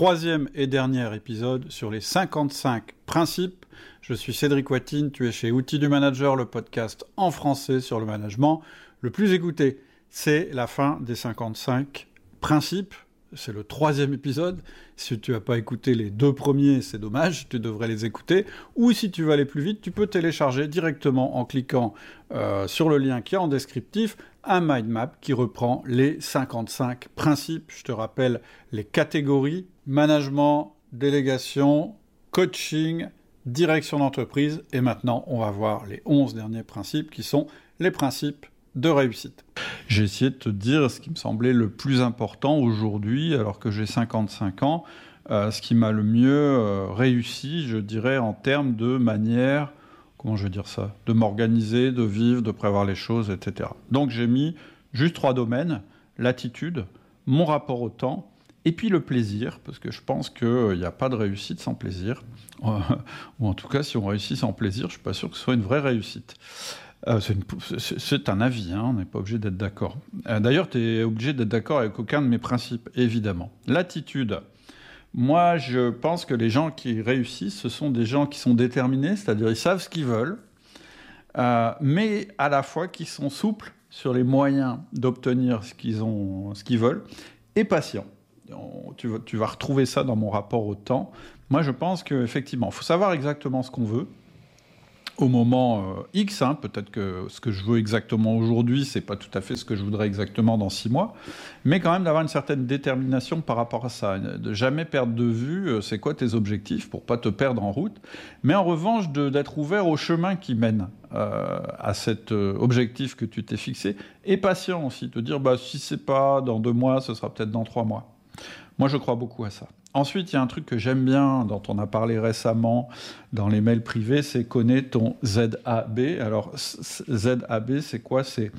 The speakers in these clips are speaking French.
troisième et dernier épisode sur les 55 principes. Je suis Cédric Watine, tu es chez Outils du Manager, le podcast en français sur le management le plus écouté. C'est la fin des 55 principes. C'est le troisième épisode. Si tu n'as pas écouté les deux premiers, c'est dommage, tu devrais les écouter. Ou si tu veux aller plus vite, tu peux télécharger directement en cliquant euh, sur le lien qui est en descriptif un mind map qui reprend les 55 principes. Je te rappelle les catégories management, délégation, coaching, direction d'entreprise. Et maintenant, on va voir les 11 derniers principes qui sont les principes de réussite. J'ai essayé de te dire ce qui me semblait le plus important aujourd'hui, alors que j'ai 55 ans, euh, ce qui m'a le mieux euh, réussi, je dirais, en termes de manière, comment je veux dire ça, de m'organiser, de vivre, de prévoir les choses, etc. Donc j'ai mis juste trois domaines, l'attitude, mon rapport au temps, et puis le plaisir, parce que je pense qu'il n'y a pas de réussite sans plaisir. Ou en tout cas, si on réussit sans plaisir, je ne suis pas sûr que ce soit une vraie réussite. Euh, c'est un avis, hein, on n'est pas obligé d'être d'accord. Euh, d'ailleurs, tu es obligé d'être d'accord avec aucun de mes principes, évidemment. L'attitude. Moi, je pense que les gens qui réussissent, ce sont des gens qui sont déterminés, c'est-à-dire ils savent ce qu'ils veulent, euh, mais à la fois qui sont souples sur les moyens d'obtenir ce qu'ils ce qu'ils veulent, et patients tu, tu, vas retrouver ça dans mon rapport au temps. Moi, je pense qu'effectivement, il faut savoir exactement ce qu'on veut au moment euh, X. Hein. Peut-être que ce que je veux exactement aujourd'hui, c'est pas tout à fait ce que je voudrais exactement dans six mois, mais quand même d'avoir une certaine détermination par rapport à ça, de jamais perdre de vue euh, c'est quoi tes objectifs pour pas te perdre en route, mais en revanche d'être ouvert au chemin qui mène euh, à cet objectif que tu t'es fixé, et patient aussi, te dire bah si c'est pas dans deux mois, ce sera peut-être dans trois mois. Moi, je crois beaucoup à ça. Ensuite, il y a un truc que j'aime bien, dont on a parlé récemment dans les mails privés, c'est connaître ton ZAB. Alors, ZAB, c'est quoi? C'est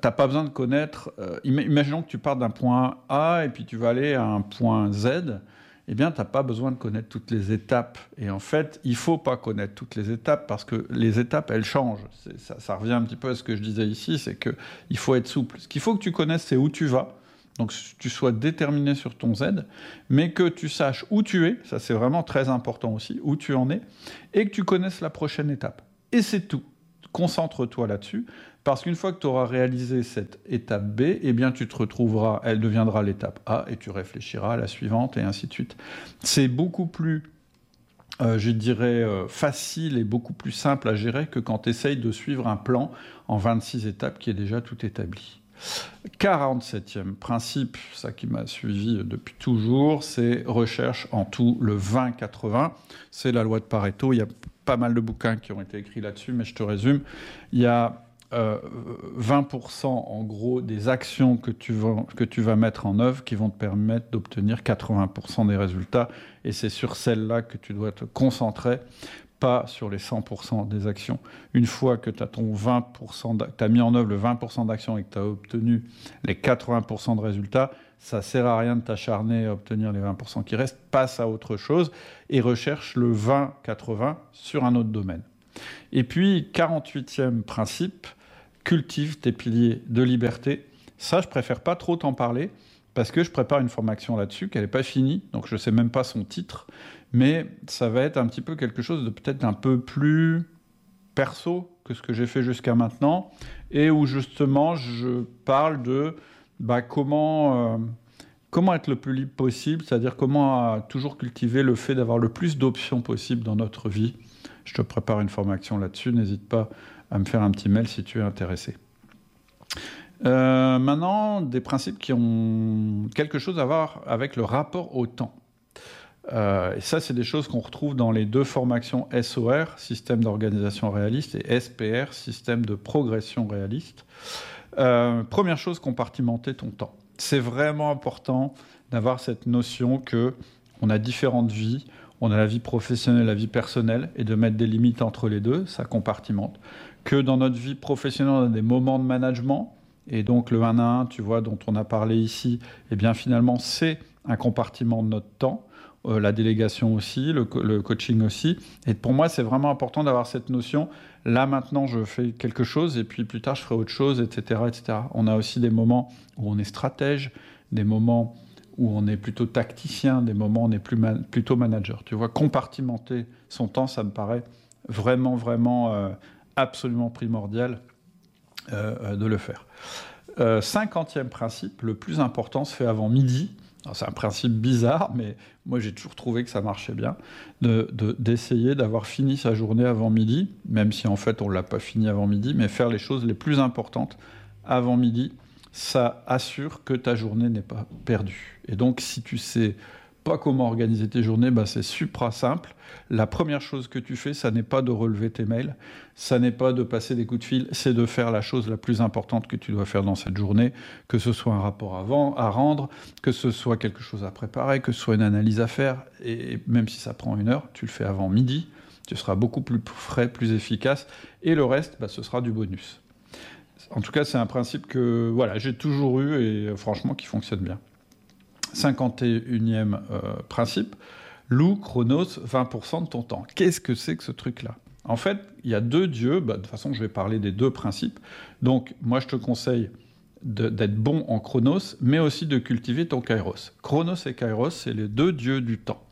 T'as pas besoin de connaître. Euh, imaginons que tu pars d'un point A et puis tu vas aller à un point Z. Eh bien, tu n'as pas besoin de connaître toutes les étapes. Et en fait, il faut pas connaître toutes les étapes parce que les étapes, elles changent. Ça, ça, revient un petit peu à ce que je disais ici, c'est qu'il faut être souple. Ce qu'il faut que tu connaisses, c'est où tu vas donc tu sois déterminé sur ton Z, mais que tu saches où tu es, ça c'est vraiment très important aussi, où tu en es, et que tu connaisses la prochaine étape. Et c'est tout. Concentre-toi là-dessus, parce qu'une fois que tu auras réalisé cette étape B, eh bien tu te retrouveras, elle deviendra l'étape A, et tu réfléchiras à la suivante, et ainsi de suite. C'est beaucoup plus euh, je dirais, euh, facile et beaucoup plus simple à gérer que quand tu essayes de suivre un plan en 26 étapes qui est déjà tout établi. 47e principe, ça qui m'a suivi depuis toujours, c'est recherche en tout le 20-80. C'est la loi de Pareto. Il y a pas mal de bouquins qui ont été écrits là-dessus, mais je te résume. Il y a 20% euh, en gros des actions que tu, vas, que tu vas mettre en œuvre qui vont te permettre d'obtenir 80% des résultats. Et c'est sur celles-là que tu dois te concentrer pas sur les 100% des actions. Une fois que tu as ton 20%, as mis en œuvre le 20% d'actions et que tu as obtenu les 80% de résultats, ça sert à rien de t'acharner à obtenir les 20% qui restent, passe à autre chose et recherche le 20-80 sur un autre domaine. Et puis, 48e principe, cultive tes piliers de liberté. Ça, je préfère pas trop t'en parler parce que je prépare une formation là-dessus, qu'elle n'est pas finie, donc je ne sais même pas son titre, mais ça va être un petit peu quelque chose de peut-être un peu plus perso que ce que j'ai fait jusqu'à maintenant, et où justement je parle de bah, comment, euh, comment être le plus libre possible, c'est-à-dire comment toujours cultiver le fait d'avoir le plus d'options possibles dans notre vie. Je te prépare une formation là-dessus, n'hésite pas à me faire un petit mail si tu es intéressé. Euh, maintenant, des principes qui ont quelque chose à voir avec le rapport au temps. Euh, et ça, c'est des choses qu'on retrouve dans les deux formations SOR, système d'organisation réaliste, et SPR, système de progression réaliste. Euh, première chose, compartimenter ton temps. C'est vraiment important d'avoir cette notion que on a différentes vies, on a la vie professionnelle, la vie personnelle, et de mettre des limites entre les deux, ça compartimente. Que dans notre vie professionnelle, on a des moments de management, et donc le 1 à 1, tu vois, dont on a parlé ici, eh bien finalement, c'est un compartiment de notre temps. Euh, la délégation aussi, le, coaching aussi. Et pour moi, c'est vraiment important d'avoir cette notion. Là, maintenant, je fais quelque chose et puis plus tard, je ferai autre chose, etc., etc. On a aussi des moments où on est stratège, des moments où on est plutôt tacticien, des moments où on est plutôt manager. Tu vois, compartimenter son temps, ça me paraît vraiment, vraiment euh, absolument primordial euh, de le faire. cinquantième principe, le plus important se fait avant midi. C'est un principe bizarre, mais moi j'ai toujours trouvé que ça marchait bien, d'essayer d'avoir fini sa journée avant midi, même si en fait on ne l'a pas fini avant midi, mais faire les choses les plus importantes avant midi, ça assure que ta journée n'est pas perdue. Et donc si tu sais pas comment organiser tes journées, bah c'est supra simple. La première chose que tu fais, ça n'est pas de relever tes mails, ça n'est pas de passer des coups de fil, c'est de faire la chose la plus importante que tu dois faire dans cette journée, que ce soit un rapport à, à rendre, que ce soit quelque chose à préparer, que ce soit une analyse à faire, et même si ça prend une heure, tu le fais avant midi, tu seras beaucoup plus frais, plus efficace, et le reste, bah, ce sera du bonus. En tout cas, c'est un principe que voilà, j'ai toujours eu et euh, franchement qui fonctionne bien. 51e euh, principe, loue chronos 20% de ton temps. Qu'est-ce que c'est que ce truc-là? En fait, il y a deux dieux, bah, de toute façon je vais parler des deux principes, donc moi je te conseille d'être bon en chronos, mais aussi de cultiver ton kairos. Chronos et kairos, c'est les deux dieux du temps.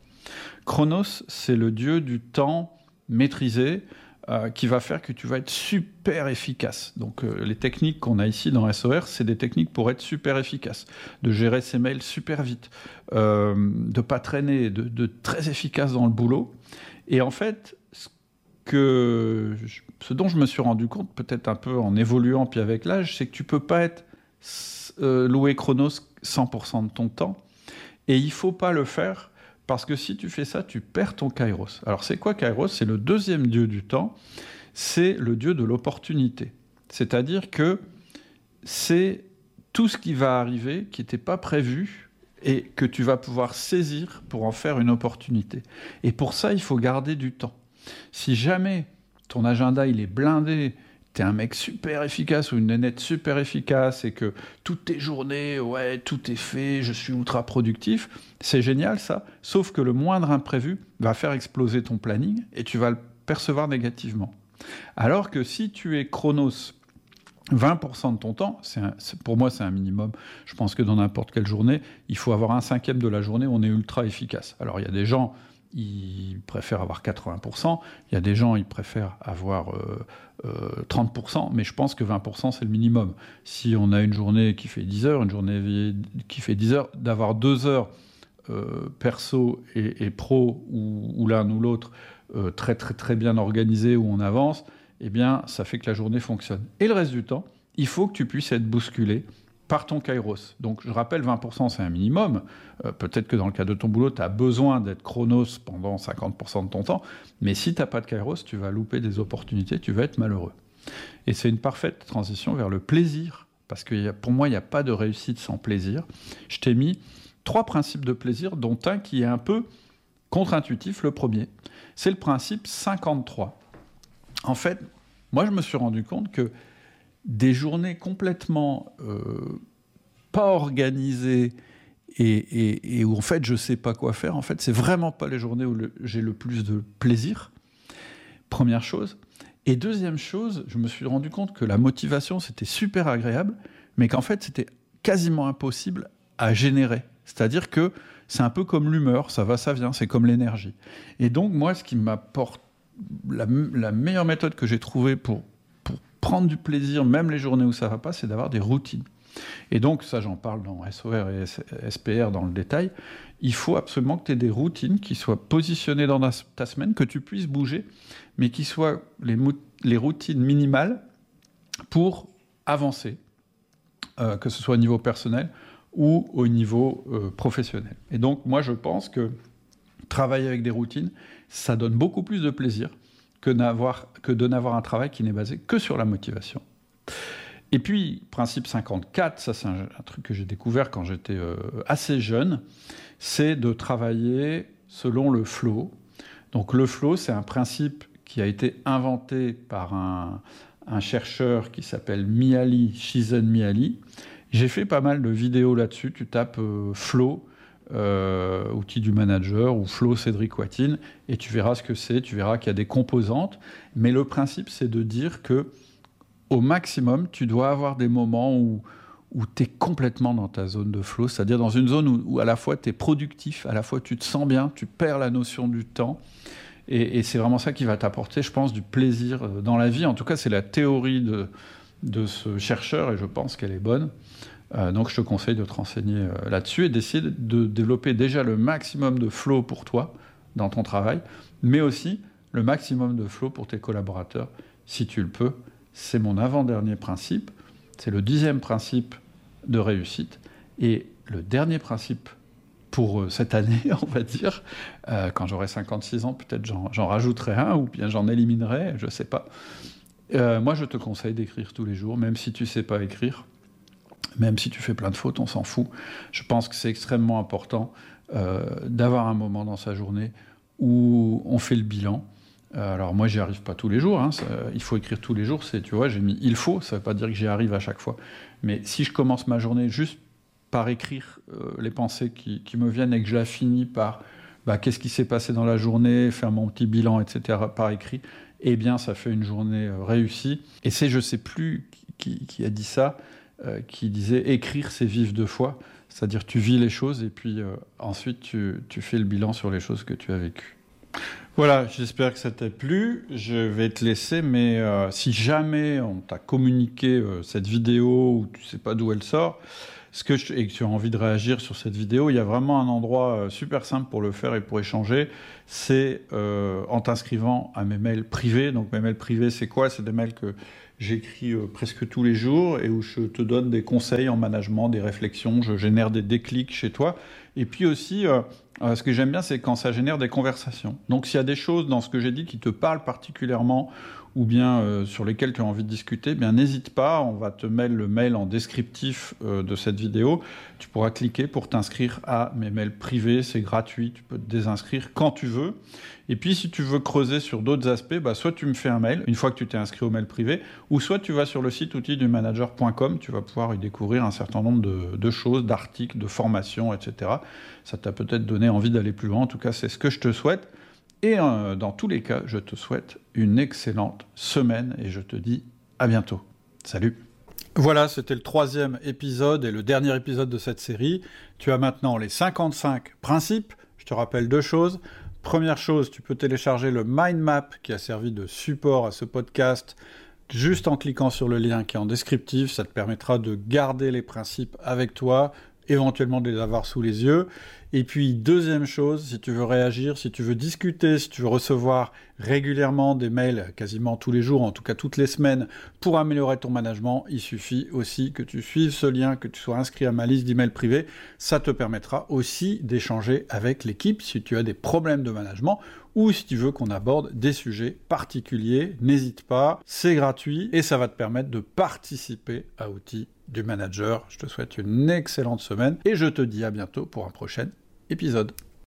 Chronos, c'est le dieu du temps maîtrisé, euh, qui va faire que tu vas être super efficace. Donc euh, les techniques qu'on a ici dans SOR, c'est des techniques pour être super efficace, de gérer ses mails super vite, euh, de pas traîner, de, de, très efficace dans le boulot. Et en fait, ce, ce dont je me suis rendu compte, peut-être un peu en évoluant puis avec l'âge, c'est que tu peux pas être loué chronos 100% de ton temps, et il faut pas le faire parce que si tu fais ça, tu perds ton kairos. Alors c'est quoi kairos? C'est le deuxième dieu du temps, c'est le dieu de l'opportunité. C'est-à-dire que c'est tout ce qui va arriver qui n'était pas prévu et que tu vas pouvoir saisir pour en faire une opportunité. Et pour ça, il faut garder du temps. Si jamais ton agenda il est blindé t'es un mec super efficace ou une nénette super efficace et que toutes tes journées, ouais, tout est fait, je suis ultra productif, c'est génial ça, sauf que le moindre imprévu va faire exploser ton planning et tu vas le percevoir négativement. Alors que si tu es chronos 20% de ton temps, pour moi c'est un minimum. Je pense que dans n'importe quelle journée, il faut avoir un cinquième de la journée on est ultra efficace. Alors il y a des gens, ils préfèrent avoir 80%, il y a des gens, ils préfèrent avoir 30%, euh, euh, mais je pense que 20% c'est le minimum. Si on a une journée qui fait 10 heures, une journée qui fait 10 heures, d'avoir 2 heures euh, perso et, pro, ou, l'un ou l'autre, très très très bien organisé, où on avance, eh bien ça fait que la journée fonctionne. Et le reste du temps, il faut que tu puisses être bousculé par ton kairos. Donc je rappelle, 20% c'est un minimum. Euh, peut-être que dans le cas de ton boulot, tu as besoin d'être chronos pendant 50% de ton temps, mais si tu n'as pas de kairos, tu vas louper des opportunités, tu vas être malheureux. Et c'est une parfaite transition vers le plaisir, parce que pour moi, il n'y a pas de réussite sans plaisir. Je t'ai mis trois principes de plaisir, dont un qui est un peu contre-intuitif, le premier. C'est le principe 53. En fait, moi je me suis rendu compte que des journées complètement euh, pas organisées et, où en fait je sais pas quoi faire, en fait c'est vraiment pas les journées où j'ai le plus de plaisir. Première chose. Et deuxième chose, je me suis rendu compte que la motivation c'était super agréable, mais qu'en fait c'était quasiment impossible à générer. C'est-à-dire que c'est un peu comme l'humeur, ça va, ça vient, c'est comme l'énergie. Et donc moi, ce qui m'apporte la, la meilleure méthode que j'ai trouvée pour prendre du plaisir, même les journées où ça va pas, c'est d'avoir des routines. Et donc, ça j'en parle dans SOR et SPR dans le détail, il faut absolument que tu aies des routines qui soient positionnées dans ta semaine, que tu puisses bouger, mais qui soient les, les routines minimales pour avancer, euh, que ce soit au niveau personnel ou au niveau euh, professionnel. Et donc, moi je pense que travailler avec des routines, ça donne beaucoup plus de plaisir que, de n'avoir un travail qui n'est basé que sur la motivation. Et puis, principe 54, ça c'est un, truc que j'ai découvert quand j'étais euh, assez jeune, c'est de travailler selon le flow. Donc le flow, c'est un principe qui a été inventé par un, chercheur qui s'appelle Miali, Shizen Miali. J'ai fait pas mal de vidéos là-dessus, tu tapes euh, flow, euh, outil du manager ou Flow Cédric Watine, et tu verras ce que c'est, tu verras qu'il y a des composantes, mais le principe c'est de dire que au maximum, tu dois avoir des moments où, où tu es complètement dans ta zone de flow, c'est-à-dire dans une zone où, à la fois tu es productif, à la fois tu te sens bien, tu perds la notion du temps. Et, c'est vraiment ça qui va t'apporter, je pense, du plaisir euh, dans la vie. En tout cas, c'est la théorie de, de ce chercheur et je pense qu'elle est bonne. Euh, donc je te conseille de te renseigner euh, là-dessus et d'essayer de développer déjà le maximum de flow pour toi dans ton travail, mais aussi le maximum de flow pour tes collaborateurs, si tu le peux. C'est mon avant-dernier principe. C'est le dixième principe de réussite. Et le dernier principe pour euh, cette année, on va dire, quand j'aurai 56 ans, peut-être j'en rajouterai un, ou bien j'en éliminerai, je ne sais pas. Moi, je te conseille d'écrire tous les jours, même si tu ne sais pas écrire, même si tu fais plein de fautes, on s'en fout. Je pense que c'est extrêmement important d'avoir un moment dans sa journée où on fait le bilan, euh, alors moi, j'y arrive pas tous les jours. Hein, il faut écrire tous les jours. C'est, tu vois, j'ai mis il faut. Ça veut pas dire que j'y arrive à chaque fois. Mais si je commence ma journée juste par écrire euh, les pensées qui, me viennent et que je la finis par bah, qu'est-ce qui s'est passé dans la journée, faire mon petit bilan, etc. par écrit, eh bien, ça fait une journée euh, réussie. Et c'est, je sais plus qui, a dit ça, qui disait écrire, c'est vivre deux fois. C'est-à-dire, tu vis les choses et puis ensuite, tu, tu fais le bilan sur les choses que tu as vécues. Voilà, j'espère que ça t'a plu. Je vais te laisser, mais euh, si jamais on t'a communiqué euh, cette vidéo ou tu sais pas d'où elle sort, ce que et que tu as envie de réagir sur cette vidéo, il y a vraiment un endroit euh, super simple pour le faire et pour échanger. C'est en t'inscrivant à mes mails privés. Donc mes mails privés, c'est quoi? C'est des mails que j'écris presque tous les jours et où je te donne des conseils en management, des réflexions, je génère des déclics chez toi. Et puis aussi, euh, ce que j'aime bien, c'est quand ça génère des conversations. Donc s'il y a des choses dans ce que j'ai dit qui te parlent particulièrement ou bien euh, sur lesquelles tu as envie de discuter, n'hésite pas, on va te mettre le mail en descriptif euh, de cette vidéo. Tu pourras cliquer pour t'inscrire à mes mails privés, c'est gratuit, tu peux te désinscrire quand tu veux. Et puis si tu veux creuser sur d'autres aspects, bah, soit tu me fais un mail une fois que tu t'es inscrit au mail privé, ou soit tu vas sur le site outildumanager.com, tu vas pouvoir y découvrir un certain nombre de, de choses, d'articles, de formations, etc. Ça t'a peut-être donné envie d'aller plus loin, en tout cas c'est ce que je te souhaite. Et euh, dans tous les cas, je te souhaite une excellente semaine et je te dis à bientôt. Salut voilà, c'était le troisième épisode et le dernier épisode de cette série. Tu as maintenant les 55 principes. Je te rappelle deux choses. Première chose, tu peux télécharger le mind map qui a servi de support à ce podcast juste en cliquant sur le lien qui est en descriptif. Ça te permettra de garder les principes avec toi, éventuellement de les avoir sous les yeux. Et puis, deuxième chose, si tu veux réagir, si tu veux discuter, si tu veux recevoir régulièrement des mails, quasiment tous les jours, en tout cas toutes les semaines, pour améliorer ton management, il suffit aussi que tu suives ce lien, que tu sois inscrit à ma liste d'emails privés. Ça te permettra aussi d'échanger avec l'équipe si tu as des problèmes de management ou si tu veux qu'on aborde des sujets particuliers. N'hésite pas, c'est gratuit et ça va te permettre de participer à Outils du Manager. Je te souhaite une excellente semaine et je te dis à bientôt pour un prochain épisode.